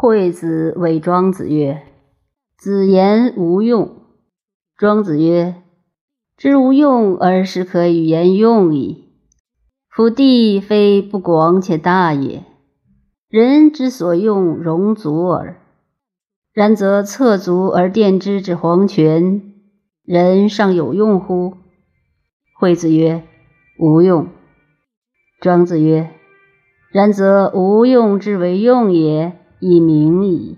惠子谓庄子曰：“子言无用。”庄子曰：“知无用而实可与言用矣。夫地非不广且大也，人之所用容足耳。然则侧足而垫之之黄泉，人尚有用乎？”惠子曰：“无用。”庄子曰：“然则无用之为用也，以明矣。”